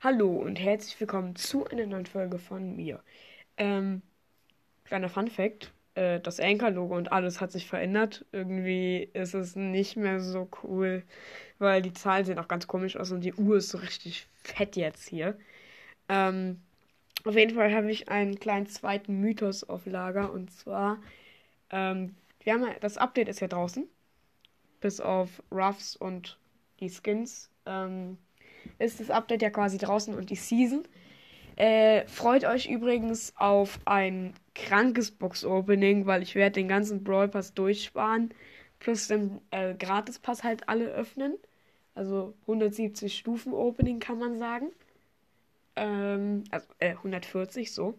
Hallo und herzlich willkommen zu einer neuen Folge von mir. Ähm, kleiner Fun Fact: äh, Das Anchor-Logo und alles hat sich verändert. Irgendwie ist es nicht mehr so cool, weil die Zahlen sehen auch ganz komisch aus und die Uhr ist so richtig fett jetzt hier. Ähm, auf jeden Fall habe ich einen kleinen zweiten Mythos auf Lager und zwar: ähm, wir haben das Update ist ja draußen, bis auf Ruffs und die Skins. Ähm, ist das Update ja quasi draußen und die Season. Äh, freut euch übrigens auf ein krankes Box-Opening, weil ich werde den ganzen Brawl Pass durchsparen. Plus den äh, Gratis-Pass halt alle öffnen. Also 170 Stufen Opening kann man sagen. Ähm, also äh, 140 so.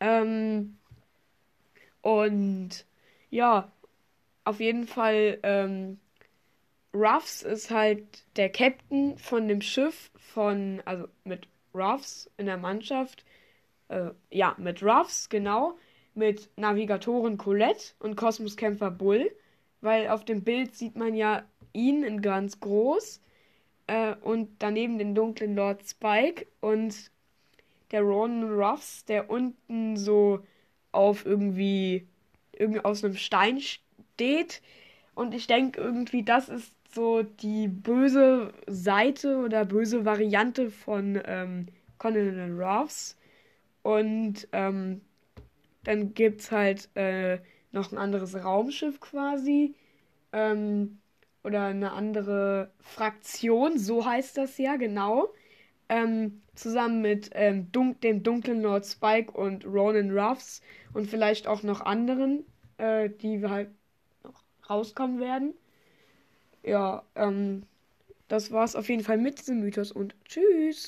Ähm, und ja, auf jeden Fall ähm, Ruffs ist halt der Captain von dem Schiff von, also mit Ruffs in der Mannschaft. Äh, ja, mit Ruffs, genau. Mit Navigatorin Colette und Kosmoskämpfer Bull. Weil auf dem Bild sieht man ja ihn in ganz groß. Äh, und daneben den dunklen Lord Spike und der Ronan Ruffs, der unten so auf irgendwie, irgendwie aus einem Stein steht. Und ich denke irgendwie, das ist so die böse Seite oder böse Variante von ähm, Conan Ruffs. Und ähm, dann gibt es halt äh, noch ein anderes Raumschiff quasi. Ähm, oder eine andere Fraktion, so heißt das ja, genau. Ähm, zusammen mit ähm, dun dem dunklen Lord Spike und Ronan Ruffs und vielleicht auch noch anderen, äh, die halt noch rauskommen werden ja, ähm, das war's auf jeden Fall mit diesem Mythos und tschüss.